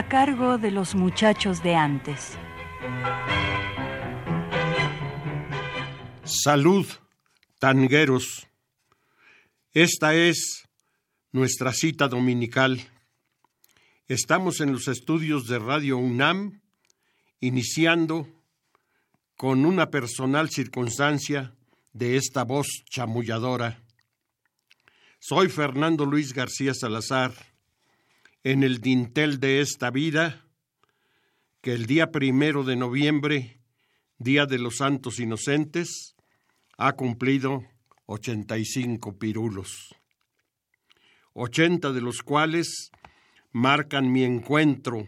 A cargo de los muchachos de antes. Salud, tangueros. Esta es nuestra cita dominical. Estamos en los estudios de Radio UNAM, iniciando con una personal circunstancia de esta voz chamulladora. Soy Fernando Luis García Salazar en el dintel de esta vida, que el día primero de noviembre, Día de los Santos Inocentes, ha cumplido 85 pirulos, 80 de los cuales marcan mi encuentro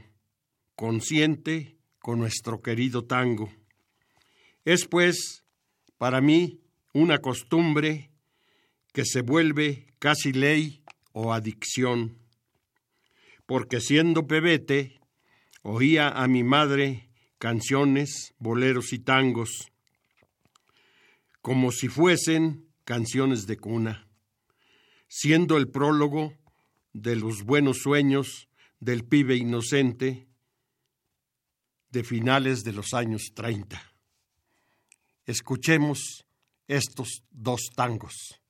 consciente con nuestro querido tango. Es pues, para mí, una costumbre que se vuelve casi ley o adicción porque siendo pebete oía a mi madre canciones, boleros y tangos, como si fuesen canciones de cuna, siendo el prólogo de los buenos sueños del pibe inocente de finales de los años 30. Escuchemos estos dos tangos.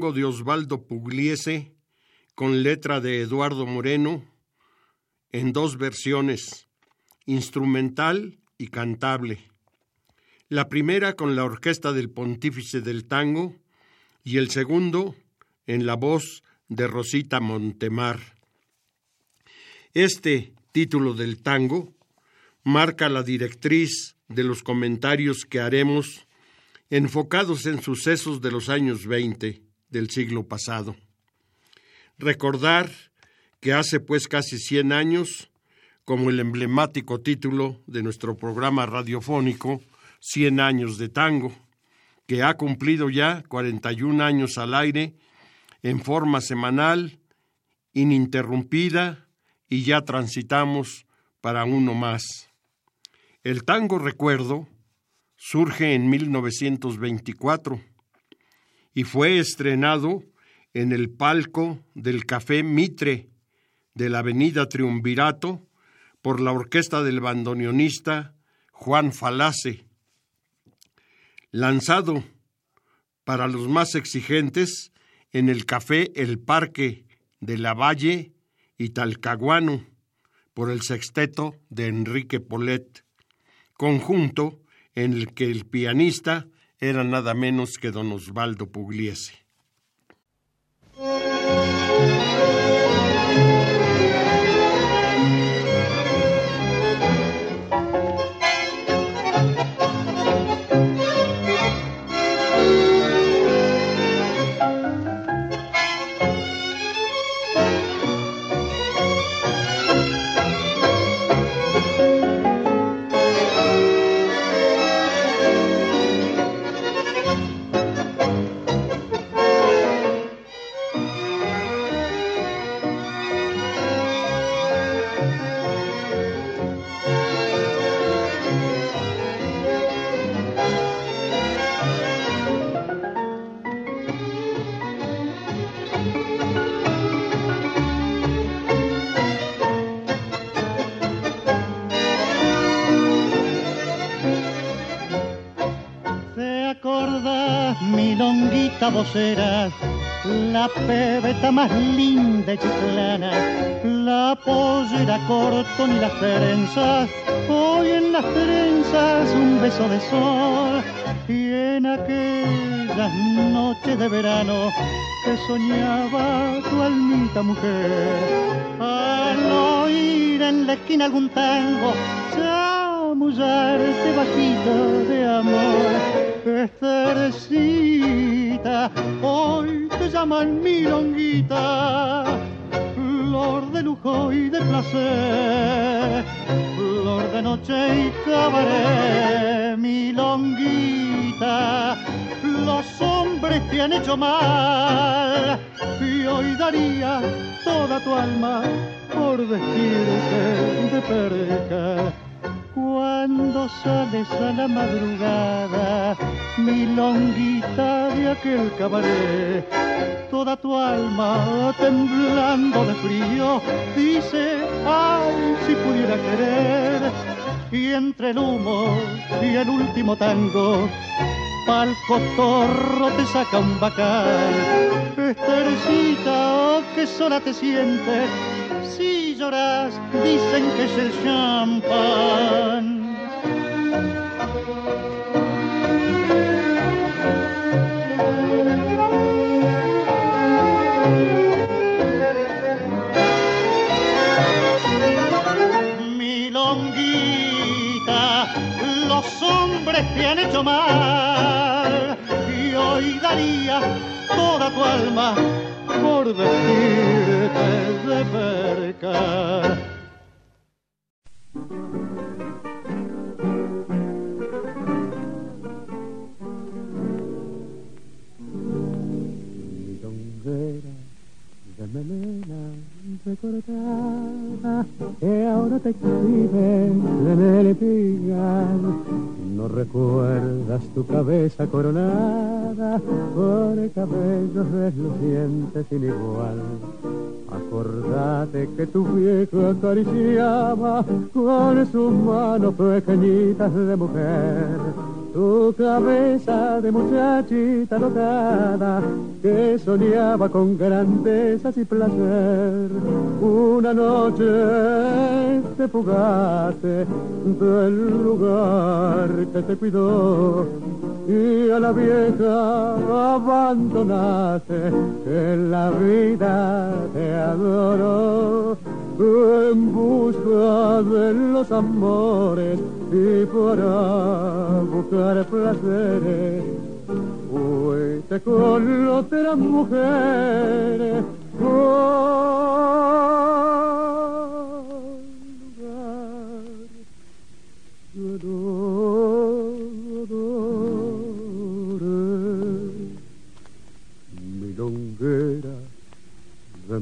tango de Osvaldo Pugliese, con letra de Eduardo Moreno, en dos versiones, instrumental y cantable. La primera con la orquesta del Pontífice del Tango y el segundo en la voz de Rosita Montemar. Este título del tango marca la directriz de los comentarios que haremos enfocados en sucesos de los años 20 del siglo pasado. Recordar que hace pues casi 100 años, como el emblemático título de nuestro programa radiofónico, 100 años de tango, que ha cumplido ya 41 años al aire en forma semanal, ininterrumpida, y ya transitamos para uno más. El tango recuerdo surge en 1924 y fue estrenado en el palco del Café Mitre de la Avenida Triunvirato por la orquesta del bandoneonista Juan Falace. Lanzado para los más exigentes en el Café El Parque de la Valle y Talcahuano por el sexteto de Enrique Polet, conjunto en el que el pianista era nada menos que don Osvaldo Pugliese. Eras la pebeta más linda y chiclana, la pollera corto ni las trenzas, hoy en las trenzas un beso de sol, y en aquellas noches de verano que soñaba tu almita mujer, al oír en la esquina algún tango, chamullarte bajito de amor, Estercita, hoy te llaman milonguita, flor de lujo y de placer, flor de noche y cabaret, milonguita, los hombres te han hecho mal y hoy daría toda tu alma por vestirte de perca. Cuando sales a la madrugada, mi longuita de aquel cabaret, toda tu alma temblando de frío, dice, ay, si pudiera querer. Y entre el humo y el último tango, pa'l cotorro te saca un bacal. Estercita, oh, que sola te sientes, si lloras, dicen que es el champán. Milonguita, los hombres te han hecho mal y hoy daría toda tu alma por vestirte de perca. milonguera de melena recortada que ahora te exhibes en el pigal. No recuerdas tu cabeza coronada por cabellos relucientes sin igual. Acordate que tu viejo acariciaba con sus manos pequeñitas de mujer tu cabeza de muchachita locada que soñaba con grandezas y placer. Una noche te fugaste del lugar que te cuidó y a la vieja abandonaste que la vida te adoró en busca de los amores y para buscar placeres. Fuiste con otras mujeres. Milonguera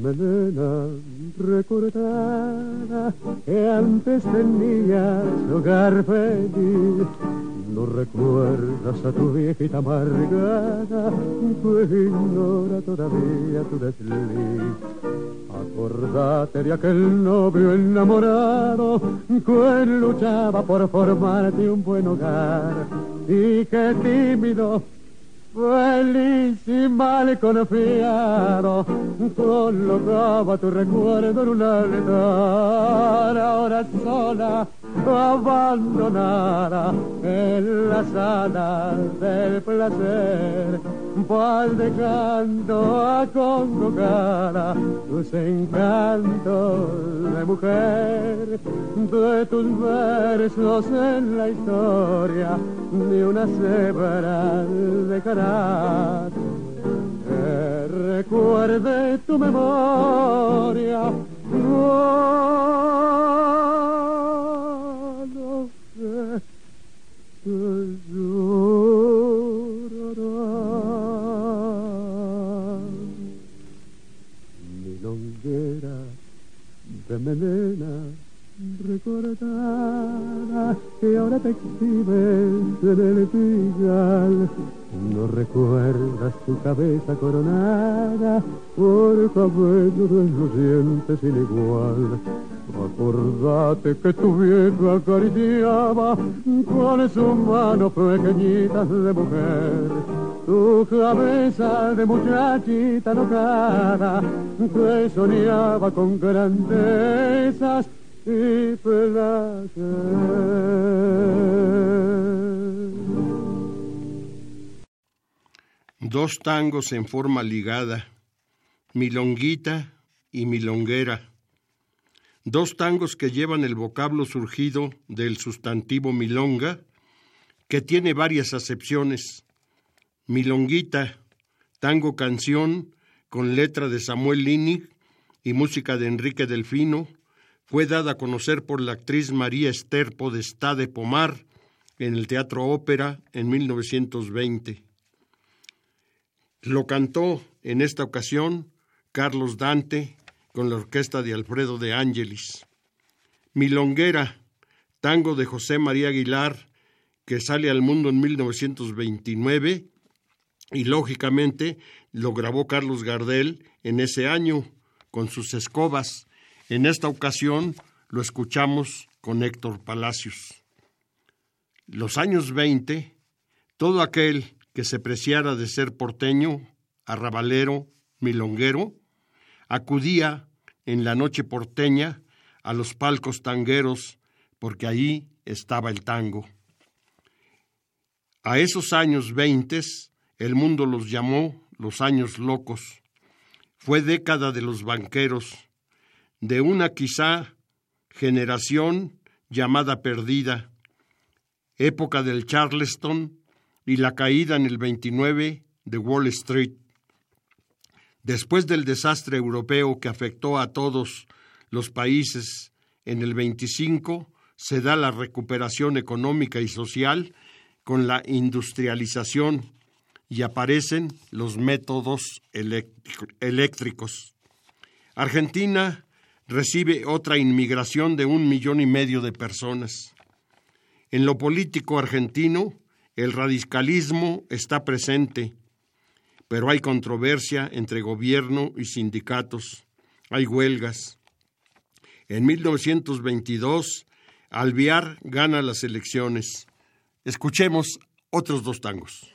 melena recordada que antes tenías hogar feliz. No recuerdas a tu viejita amargada que ignora todavía tu desliz. Acordate de aquel novio enamorado que luchaba por formarte un buen hogar y que tímido Feliz y mal confiado, colocaba tu recuerdo en un altar, ahora sola, abandonada en la sala del placer, pal de canto a convocar tus encantos de mujer, de tus versos en la historia, ni una cebra dejará que recuerde tu memoria. No, que llorará. Milonguera de melena recordada que ahora te exhibes en el pigal. No recuerdas tu cabeza coronada por cabello reluciente sin igual. Acordate que tu vieja acariciaba con sus manos pequeñitas de mujer tu cabeza de muchachita locada que soñaba con grandezas y placer. Dos tangos en forma ligada, milonguita y milonguera. Dos tangos que llevan el vocablo surgido del sustantivo milonga, que tiene varias acepciones. Milonguita, tango canción con letra de Samuel Linig y música de Enrique Delfino, fue dada a conocer por la actriz María Esther Podestá de Pomar en el Teatro Ópera en 1920. Lo cantó en esta ocasión Carlos Dante con la orquesta de Alfredo de Ángelis. Milonguera, tango de José María Aguilar, que sale al mundo en 1929 y lógicamente lo grabó Carlos Gardel en ese año con sus escobas. En esta ocasión lo escuchamos con Héctor Palacios. Los años 20, todo aquel que se preciara de ser porteño, arrabalero, milonguero, acudía en la noche porteña a los palcos tangueros porque allí estaba el tango. A esos años veintes el mundo los llamó los años locos. Fue década de los banqueros, de una quizá generación llamada perdida, época del Charleston y la caída en el 29 de Wall Street. Después del desastre europeo que afectó a todos los países en el 25, se da la recuperación económica y social con la industrialización y aparecen los métodos eléctricos. Argentina recibe otra inmigración de un millón y medio de personas. En lo político argentino, el radicalismo está presente, pero hay controversia entre gobierno y sindicatos, hay huelgas. En 1922, Alviar gana las elecciones. Escuchemos otros dos tangos.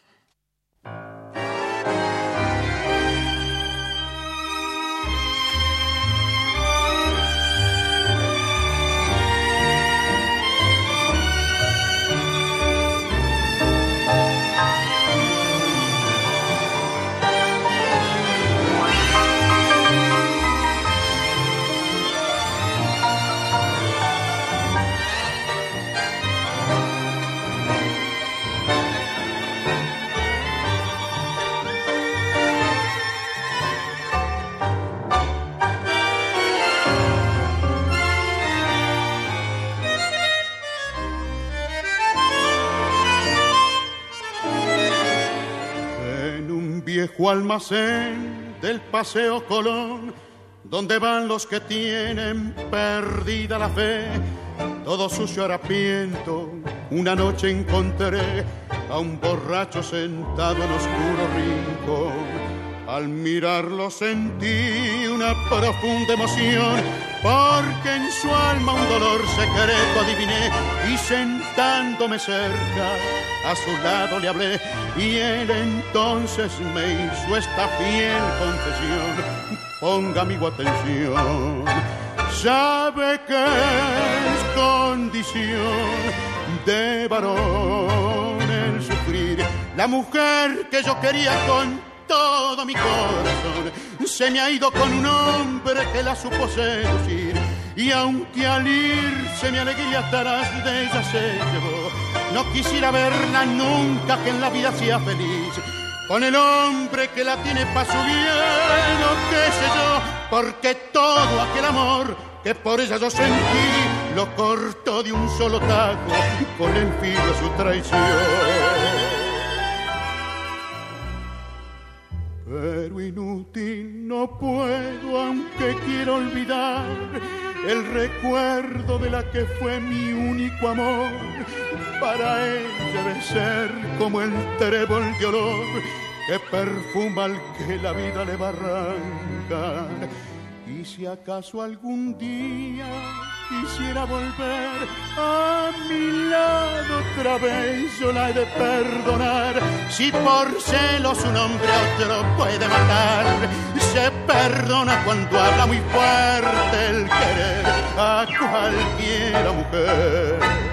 Almacén del Paseo Colón, donde van los que tienen perdida la fe, todo sucio harapiento, una noche encontré a un borracho sentado en oscuro rincón. Al mirarlo sentí una profunda emoción, porque en su alma un dolor secreto adiviné y sentándome cerca a su lado le hablé y él entonces me hizo esta fiel confesión. Ponga amigo atención, sabe que es condición de varón el sufrir. La mujer que yo quería con todo mi corazón se me ha ido con un hombre que la supo seducir. Y aunque al irse mi alegría atrás de ella se llevó, no quisiera verla nunca que en la vida sea feliz. Con el hombre que la tiene pa' su bien, qué sé yo, porque todo aquel amor que por ella yo sentí, lo cortó de un solo taco con el filo su traición. Pero inútil no puedo, aunque quiero olvidar el recuerdo de la que fue mi único amor. Para ella debe ser como el trébol de olor que perfuma al que la vida le va a arrancar. Y si acaso algún día quisiera volver a mi lado otra vez, yo la he de perdonar. Si por celos un hombre a otro puede matar, se perdona cuando habla muy fuerte el querer a cualquiera mujer.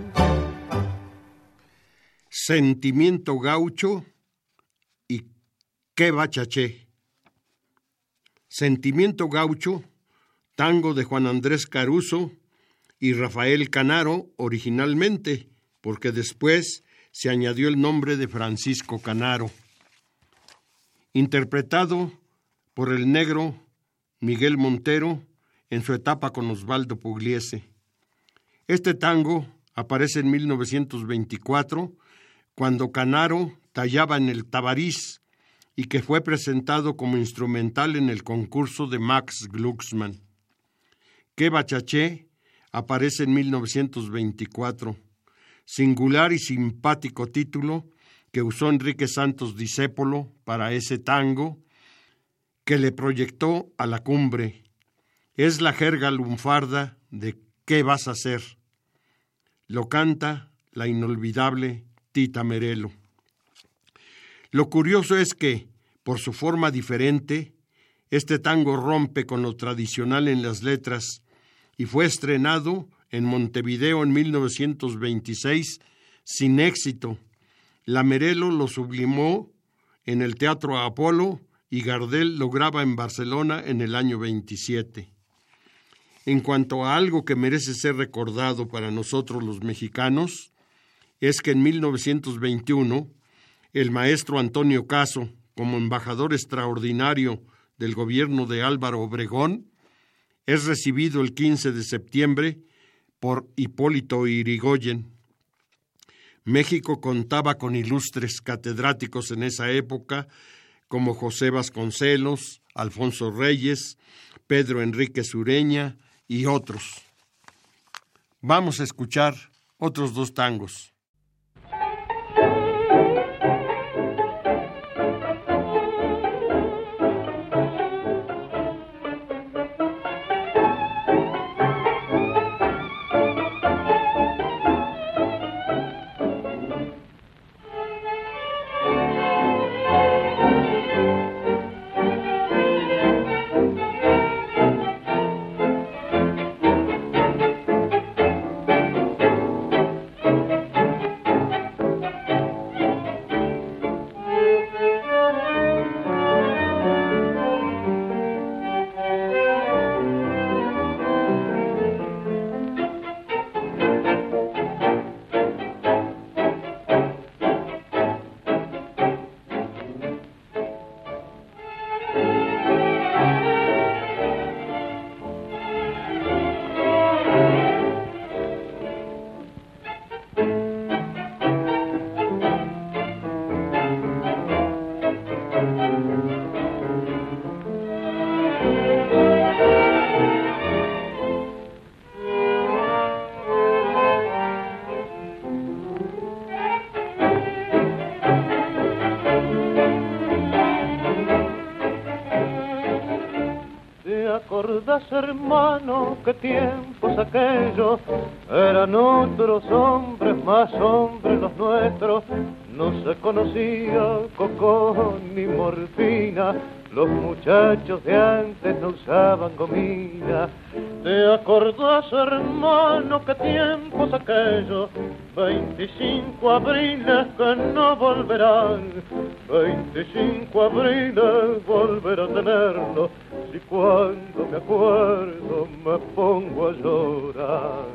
Sentimiento gaucho y qué bachaché. Sentimiento gaucho, tango de Juan Andrés Caruso y Rafael Canaro originalmente, porque después se añadió el nombre de Francisco Canaro. Interpretado por el negro Miguel Montero en su etapa con Osvaldo Pugliese. Este tango aparece en 1924 cuando Canaro tallaba en el Tabariz y que fue presentado como instrumental en el concurso de Max Glucksmann. Que Bachaché aparece en 1924, singular y simpático título que usó Enrique Santos Discépolo para ese tango que le proyectó a la cumbre. Es la jerga lunfarda de ¿Qué vas a hacer? Lo canta la inolvidable Tita Merelo. Lo curioso es que, por su forma diferente, este tango rompe con lo tradicional en las letras y fue estrenado en Montevideo en 1926 sin éxito. La Merelo lo sublimó en el Teatro Apolo y Gardel lo graba en Barcelona en el año 27. En cuanto a algo que merece ser recordado para nosotros los mexicanos, es que en 1921 el maestro Antonio Caso, como embajador extraordinario del gobierno de Álvaro Obregón, es recibido el 15 de septiembre por Hipólito Irigoyen. México contaba con ilustres catedráticos en esa época como José Vasconcelos, Alfonso Reyes, Pedro Enrique Sureña y otros. Vamos a escuchar otros dos tangos. dirás, hermano, que tiempos aquellos eran otros hombres, más hombres los nuestros. No se conocía cocó ni morfina, los muchachos de antes no usaban comida. ¿Te acordás, hermano, que tiempos aquellos? 25 abriles que no volverán, 25 abriles volver a tenerlo y cuando me acuerdo me pongo a llorar.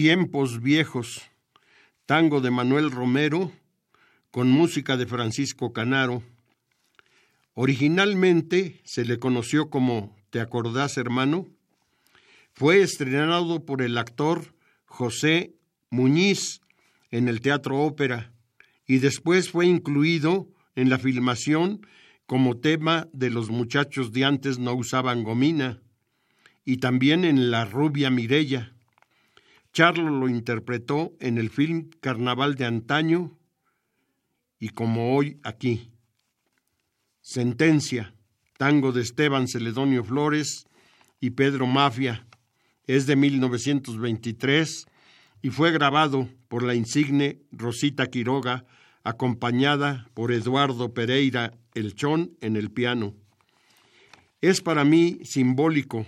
Tiempos viejos, tango de Manuel Romero, con música de Francisco Canaro. Originalmente se le conoció como ¿Te acordás, hermano? Fue estrenado por el actor José Muñiz en el Teatro Ópera y después fue incluido en la filmación como tema de Los muchachos de antes no usaban gomina y también en La rubia Mirella. Charlo lo interpretó en el film Carnaval de antaño y como hoy aquí. Sentencia, tango de Esteban Celedonio Flores y Pedro Mafia, es de 1923 y fue grabado por la insigne Rosita Quiroga, acompañada por Eduardo Pereira El Chón en el piano. Es para mí simbólico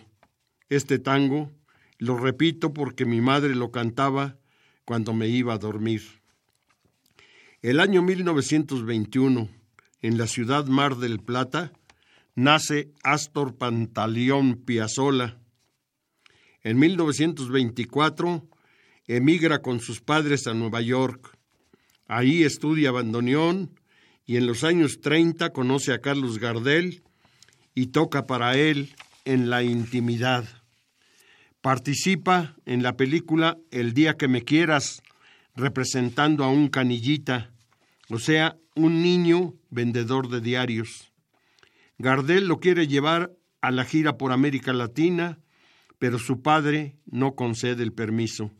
este tango, lo repito porque mi madre lo cantaba cuando me iba a dormir. El año 1921, en la ciudad Mar del Plata, nace Astor Pantaleón Piazzolla. En 1924 emigra con sus padres a Nueva York. Ahí estudia bandoneón y en los años 30 conoce a Carlos Gardel y toca para él en la intimidad. Participa en la película El día que me quieras, representando a un canillita, o sea, un niño vendedor de diarios. Gardel lo quiere llevar a la gira por América Latina, pero su padre no concede el permiso.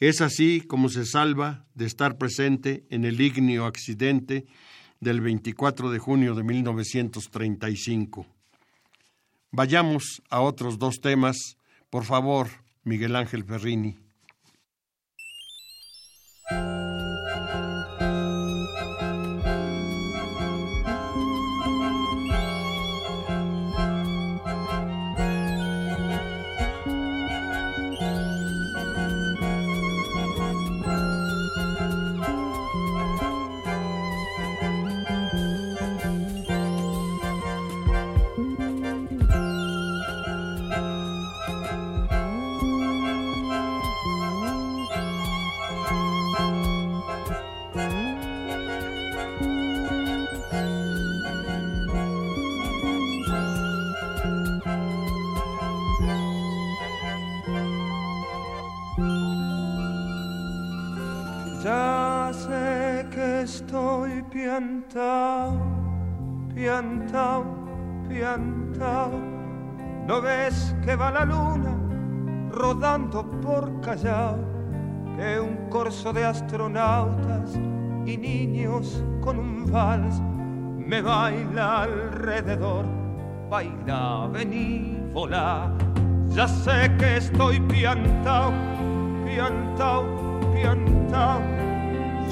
Es así como se salva de estar presente en el ignio accidente del 24 de junio de 1935. Vayamos a otros dos temas. Por favor, Miguel Ángel Ferrini. Astronautas y niños con un vals me baila alrededor. Baila, vení, volá. Ya sé que estoy piantao, piantao, piantao.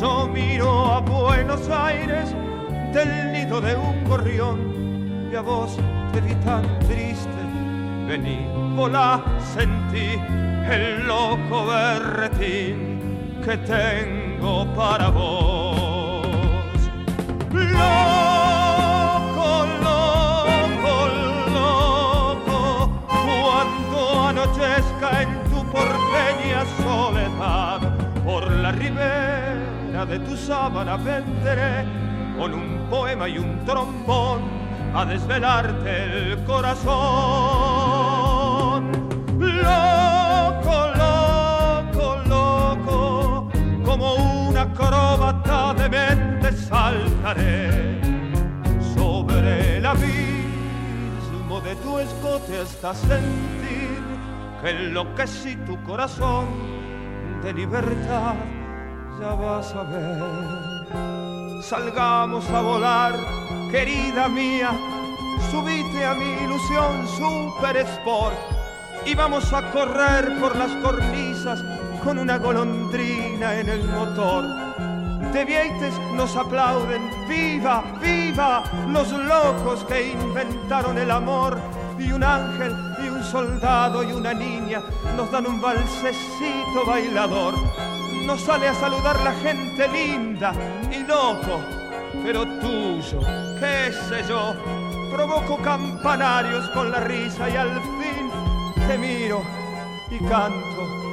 Yo miro a Buenos Aires del nido de un gorrión y a vos te vi tan triste. Vení, volá, sentí el loco berretín que tengo para vos. Loco, loco, loco, cuando anochezca en tu porteña soledad por la ribera de tu sábana vendré con un poema y un trombón a desvelarte el corazón. Acróbata de mente saltaré sobre el abismo de tu escote hasta sentir que enloquecí tu corazón de libertad, ya vas a ver. Salgamos a volar, querida mía, subite a mi ilusión Super Sport y vamos a correr por las cornisas con una golondrina en el motor. De Vieites nos aplauden, viva, viva los locos que inventaron el amor y un ángel y un soldado y una niña nos dan un balsecito bailador. Nos sale a saludar la gente linda y loco, pero tuyo, qué sé yo. Provoco campanarios con la risa y al fin te miro y canto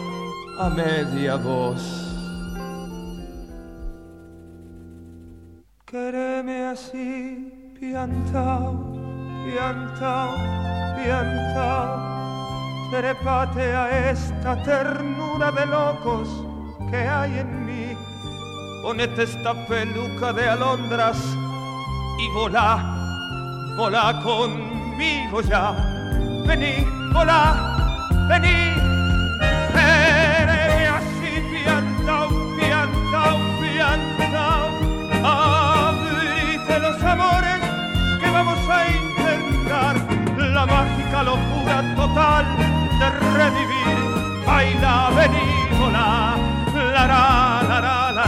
a media voz. Quereme así, piantao, piantao, piantao. Trepate a esta ternura de locos que hay en mí. Ponete esta peluca de alondras y volá, volá conmigo ya. Vení, volá, vení. locura total de revivir. Baila benímola, la la la la la.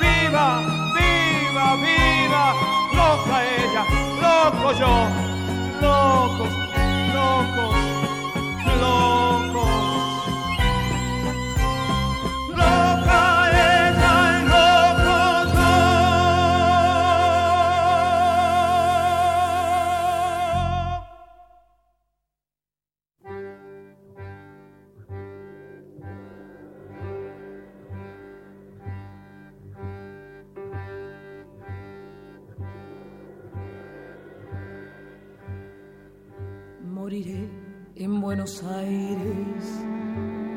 Viva, viva, viva, loca ella, loco yo, locos Buenos Aires,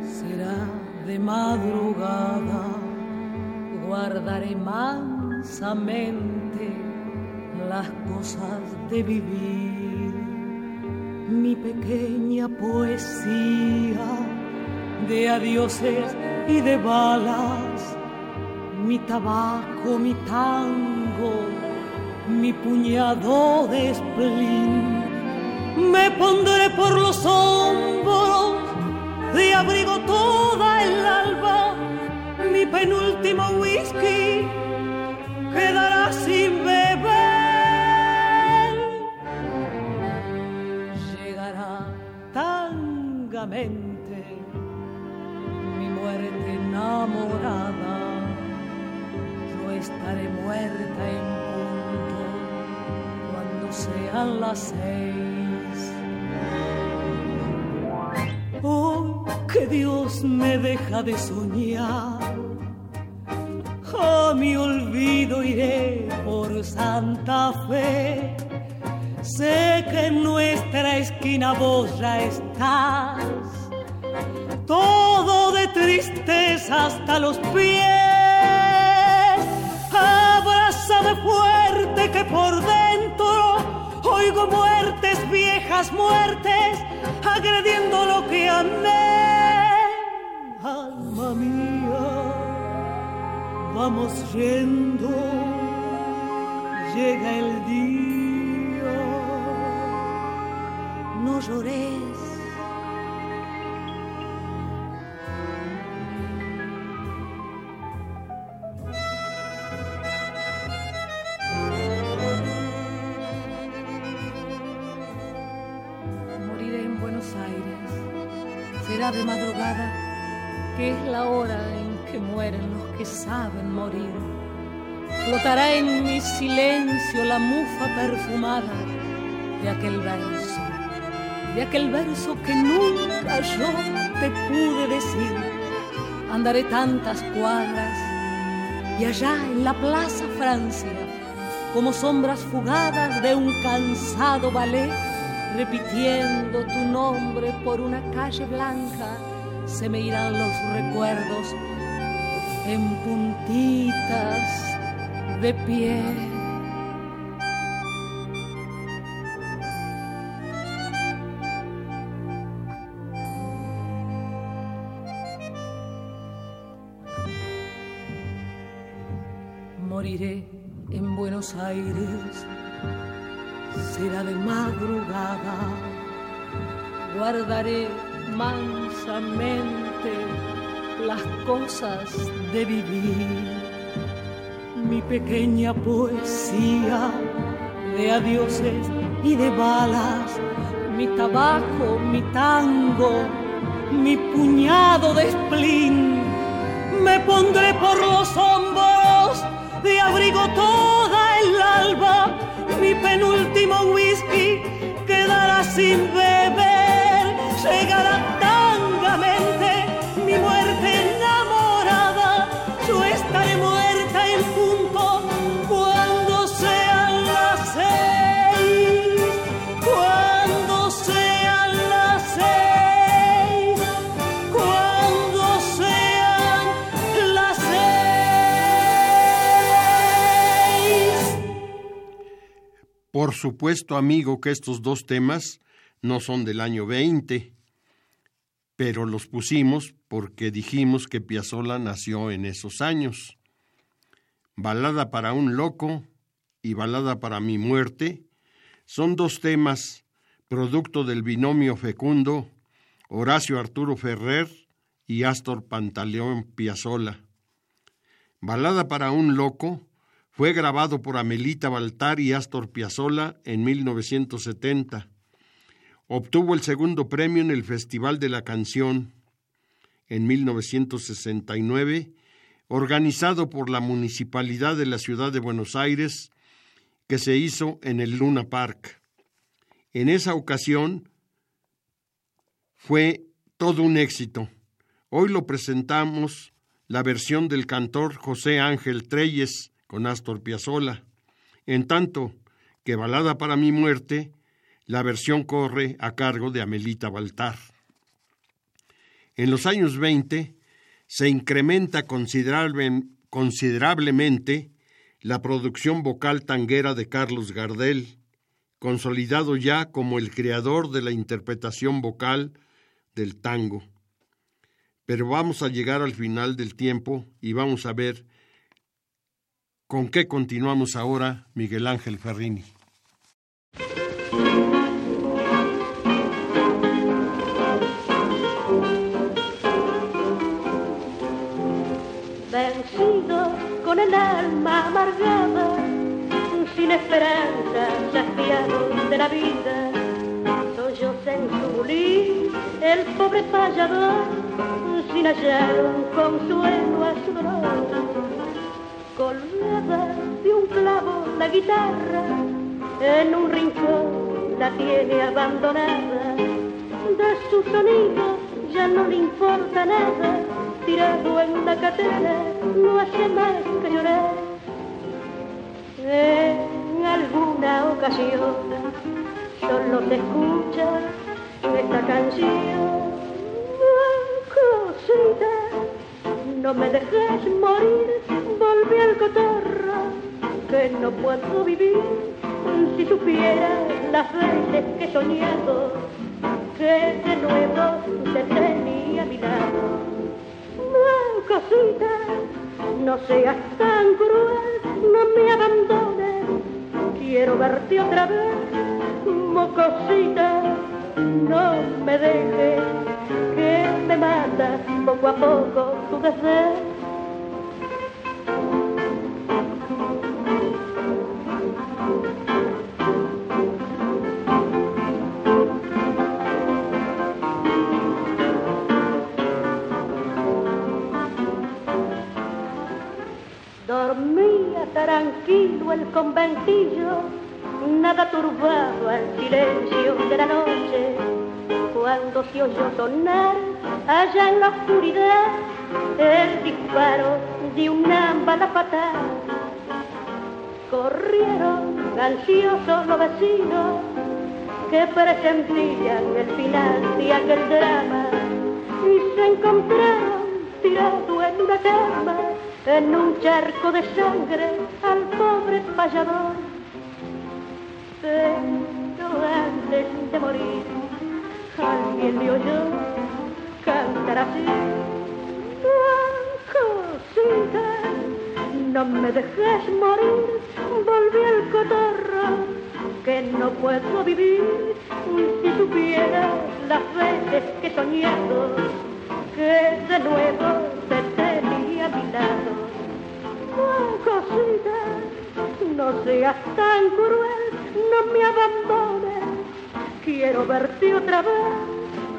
será de madrugada, guardaré mansamente las cosas de vivir, mi pequeña poesía de adioses y de balas, mi tabaco, mi tango, mi puñado de spleen. Me pondré por los hombros de abrigo toda el alba, mi penúltimo whisky quedará sin beber. Llegará tangamente enamorada, yo estaré muerta en punto cuando sean las seis. Que Dios me deja de soñar. A mi olvido iré por Santa Fe. Sé que en nuestra esquina vos ya estás todo de tristeza hasta los pies. Abrázame fuerte que por dentro oigo muertes, viejas muertes, agrediendo lo que amé. Vamos yendo, llega el día, no llores. De madrugada, que es la hora en que mueren que saben morir. Flotará en mi silencio la mufa perfumada de aquel verso, de aquel verso que nunca yo te pude decir. Andaré tantas cuadras y allá en la Plaza Francia, como sombras fugadas de un cansado ballet, repitiendo tu nombre por una calle blanca, se me irán los recuerdos en puntitas de pie. Moriré en Buenos Aires será de madrugada, guardaré mansamente las cosas de vivir, mi pequeña poesía de adioses y de balas, mi tabaco, mi tango, mi puñado de spleen, me pondré por los hombros de abrigo toda el alba mi penúltimo whisky quedará sin beber, Por supuesto, amigo, que estos dos temas no son del año 20, pero los pusimos porque dijimos que Piazzolla nació en esos años. Balada para un loco y Balada para mi muerte son dos temas producto del binomio fecundo Horacio Arturo Ferrer y Astor Pantaleón Piazzolla. Balada para un loco fue grabado por Amelita Baltar y Astor Piazzolla en 1970. Obtuvo el segundo premio en el Festival de la Canción en 1969, organizado por la Municipalidad de la Ciudad de Buenos Aires, que se hizo en el Luna Park. En esa ocasión fue todo un éxito. Hoy lo presentamos la versión del cantor José Ángel Treyes con Astor Piazzolla, en tanto que Balada para mi muerte La versión corre a cargo de Amelita Baltar. En los años 20 se incrementa considerable, considerablemente la producción vocal tanguera de Carlos Gardel, consolidado ya como el creador de la interpretación vocal del tango. Pero vamos a llegar al final del tiempo y vamos a ver con qué continuamos ahora Miguel Ángel Ferrini. Vencido con el alma amargada, sin esperanza, saciado de la vida, sollozó en su bulín el pobre payador, sin hallar un consuelo a su dolor. Colgada de un clavo la guitarra, en un rincón la tiene abandonada, de su sonido ya no le importa nada, tirado en la catedral no hace más que llorar. En alguna ocasión solo se escucha esta canción. Cosita, no me dejes morir, volví que no puedo vivir si supiera las veces que he soñado que de nuevo te tenía a mi lado. No, cosita, no seas tan cruel, no me abandones, quiero verte otra vez, mocosita, no me dejes, que me mata poco a poco tu deseo. El conventillo, nada turbado al silencio de la noche. Cuando se oyó sonar allá en la oscuridad el disparo de una bala fatal, corrieron ansiosos los vecinos que presentían el final de aquel drama y se encontraron tirado en una cama en un charco de sangre al pobre payador. Pero antes de morir, alguien le oyó cantar así. Cosita, no me dejes morir, volví al cotorro, que no puedo vivir si supieras las veces que soñado que de nuevo te tenía a mi lado. Oh, cosita, no seas tan cruel, no me abandones, quiero verte otra vez.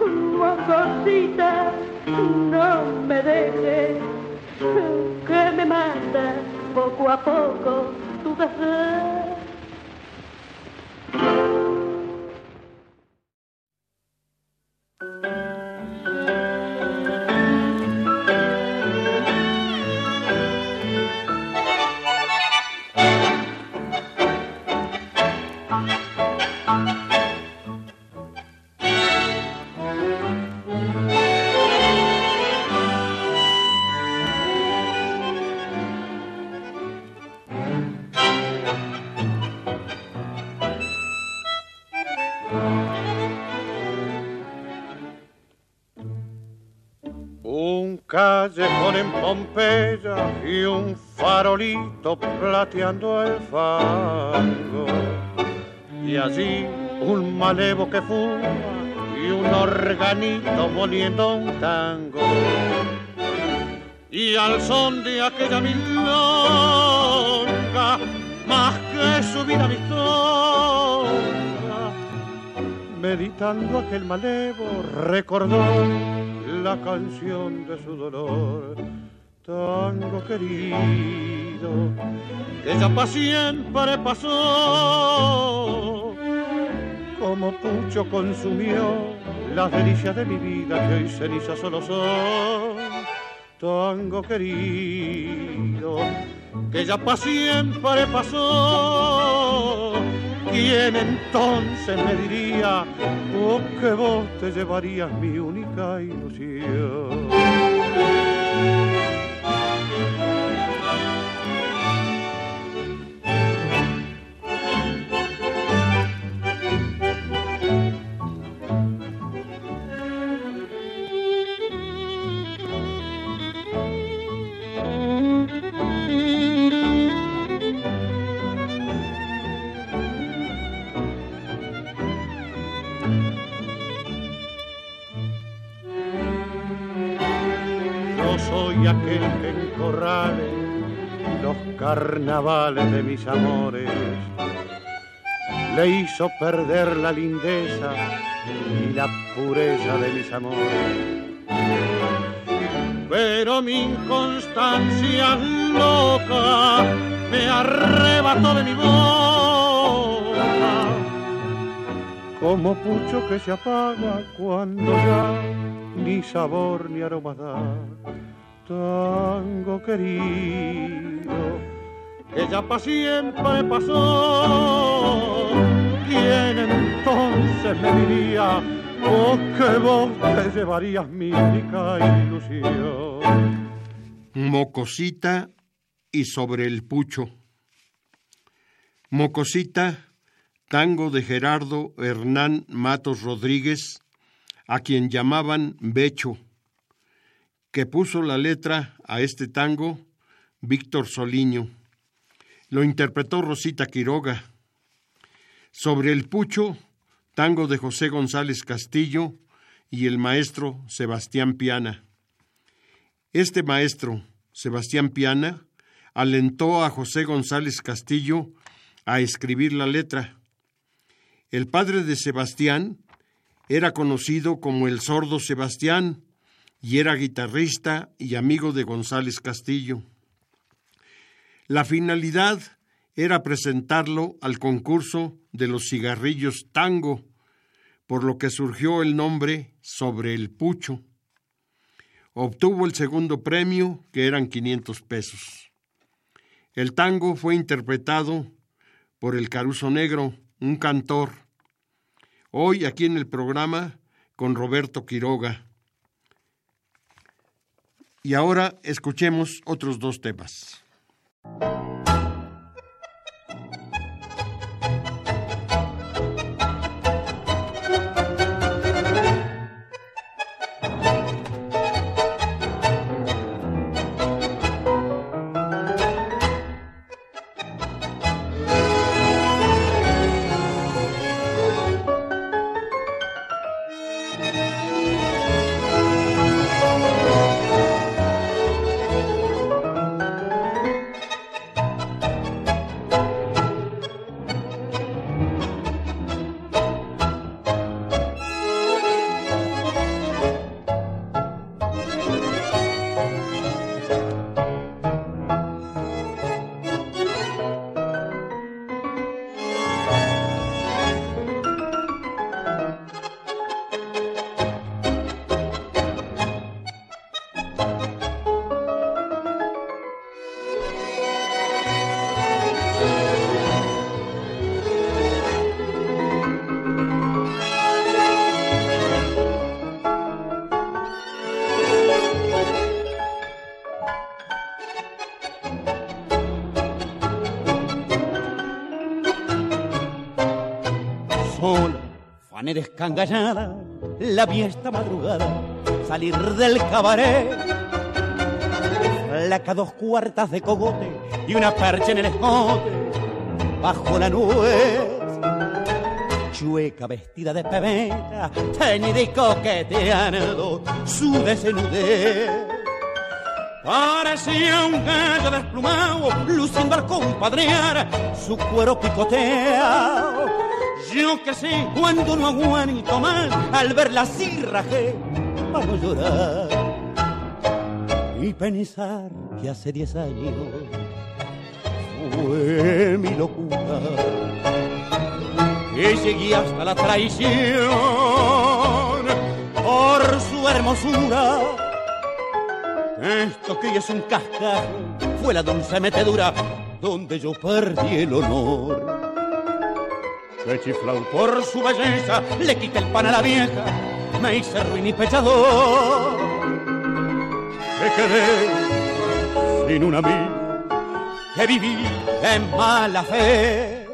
Oh, cosita, no me dejes, que me manda poco a poco tu deseo. El fango. Y allí un malevo que fuma y un organito moliendo un tango. Y al son de aquella milonga, más que su vida milonga, meditando aquel malevo, recordó la canción de su dolor. Tango querido, que ya pa' siempre pasó, como pucho consumió las delicias de mi vida que hoy cenizas solo son. Tango querido, que ya pa' siempre pasó, ¿quién entonces me diría oh, que vos te llevarías mi única ilusión? Carnavales de mis amores le hizo perder la lindeza y la pureza de mis amores. Pero mi inconstancia loca me arrebató de mi boca, como pucho que se apaga cuando ya ni sabor ni aroma da. Tango querido que ya para siempre pasó. ¿Quién entonces me diría, oh, que vos te llevarías mi única ilusión? Mocosita y sobre el pucho. Mocosita, tango de Gerardo Hernán Matos Rodríguez, a quien llamaban Becho, que puso la letra a este tango Víctor Soliño. Lo interpretó Rosita Quiroga. Sobre el Pucho, tango de José González Castillo y el maestro Sebastián Piana. Este maestro, Sebastián Piana, alentó a José González Castillo a escribir la letra. El padre de Sebastián era conocido como el sordo Sebastián y era guitarrista y amigo de González Castillo. La finalidad era presentarlo al concurso de los cigarrillos tango, por lo que surgió el nombre Sobre el Pucho. Obtuvo el segundo premio, que eran 500 pesos. El tango fue interpretado por el Caruso Negro, un cantor. Hoy aquí en el programa con Roberto Quiroga. Y ahora escuchemos otros dos temas. Thank you. Descangallada, la vi esta madrugada salir del cabaret. Flaca dos cuartas de cogote y una percha en el escote bajo la nube. Chueca vestida de pebeta, teñida y coqueteando su desnudez. Parecía un gallo desplumado, luciendo al compadrear su cuero picoteado yo que sé cuando no aguanto más al verla así rajé para llorar y pensar que hace diez años fue mi locura y seguí hasta la traición por su hermosura. Esto que es un cascajo fue la dulce metedura donde yo perdí el honor que chiflado por su belleza le quité el pan a la vieja, me hice ruin y pechador. Que quedé sin un amigo, que viví en mala fe,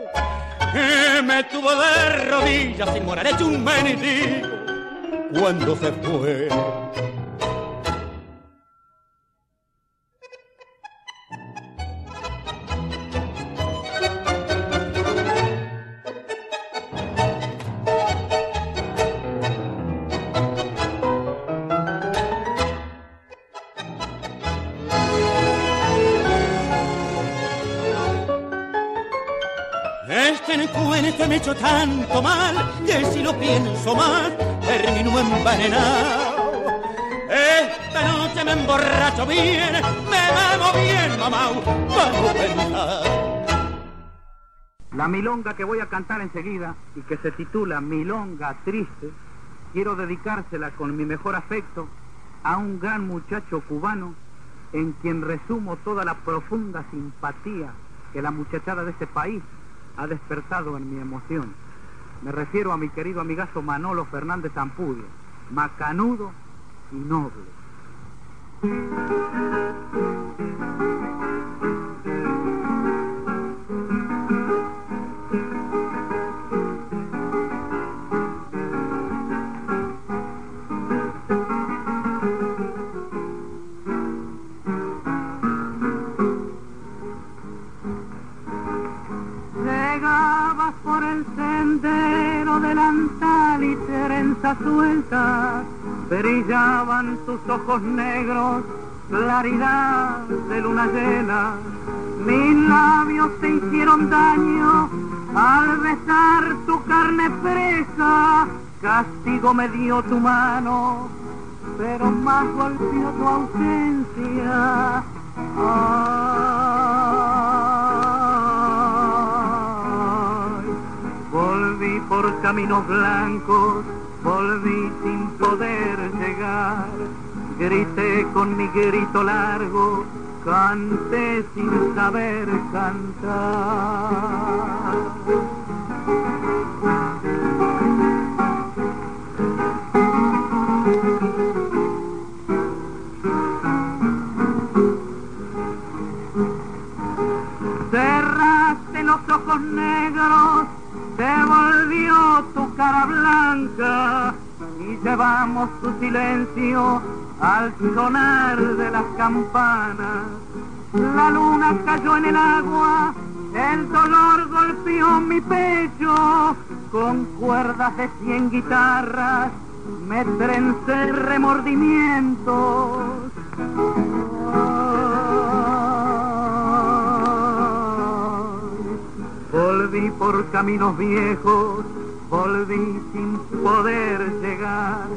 que me tuvo de rodillas sin morar hecho un mendigo cuando se fue. Me he hecho tanto mal que si lo pienso más termino envenenado. Esta noche me emborracho bien, me vamos bien, mamá, vamos. La milonga que voy a cantar enseguida y que se titula Milonga Triste, quiero dedicársela con mi mejor afecto a un gran muchacho cubano en quien resumo toda la profunda simpatía que la muchachada de este país ha despertado en mi emoción. Me refiero a mi querido amigazo Manolo Fernández Ampudio, macanudo y noble. Delantal y trenza suelta, brillaban tus ojos negros, claridad de luna llena. Mis labios te hicieron daño al besar tu carne presa, castigo me dio tu mano, pero más golpeó tu ausencia. Por caminos blancos, volví sin poder llegar. Grité con mi grito largo, canté sin saber cantar. Cerraste los ojos negros se volvió tu cara blanca y llevamos tu silencio al sonar de las campanas. La luna cayó en el agua, el dolor golpeó mi pecho, con cuerdas de cien guitarras me trencé remordimientos. Volví por caminos viejos, volví sin poder llegar.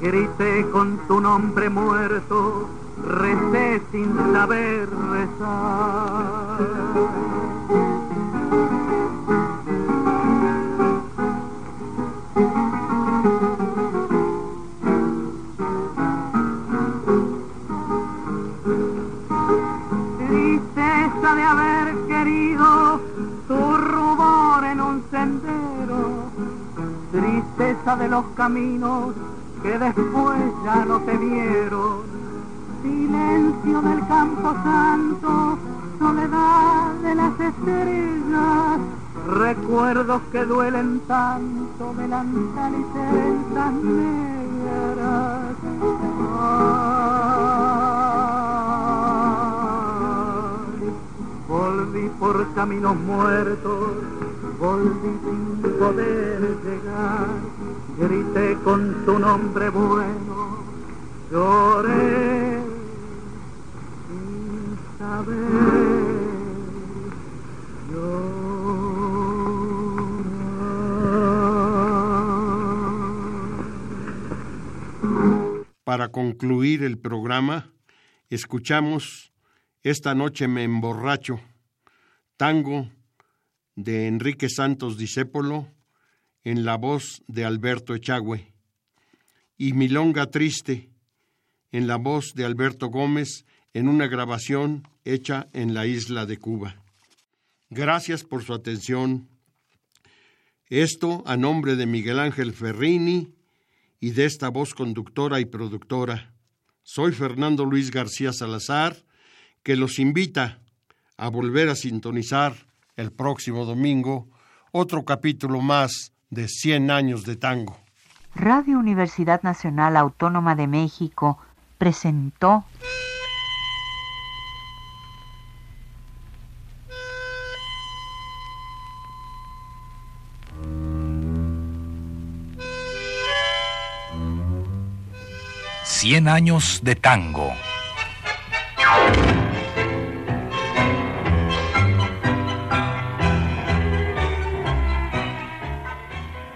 Grité con tu nombre muerto, recé sin saber rezar. De los caminos que después ya no te vieron, silencio del campo santo, soledad de las estrellas, recuerdos que duelen tanto, delantal y trenzas negras. volví por caminos muertos, volví sin poder llegar, grité con tu nombre bueno, lloré sin saber Para concluir el programa, escuchamos Esta noche me emborracho tango de Enrique Santos Discépolo en la voz de Alberto Echagüe y Milonga Triste en la voz de Alberto Gómez en una grabación hecha en la isla de Cuba. Gracias por su atención. Esto a nombre de Miguel Ángel Ferrini y de esta voz conductora y productora. Soy Fernando Luis García Salazar, que los invita a volver a sintonizar el próximo domingo otro capítulo más de 100 años de tango. Radio Universidad Nacional Autónoma de México presentó Cien años de tango.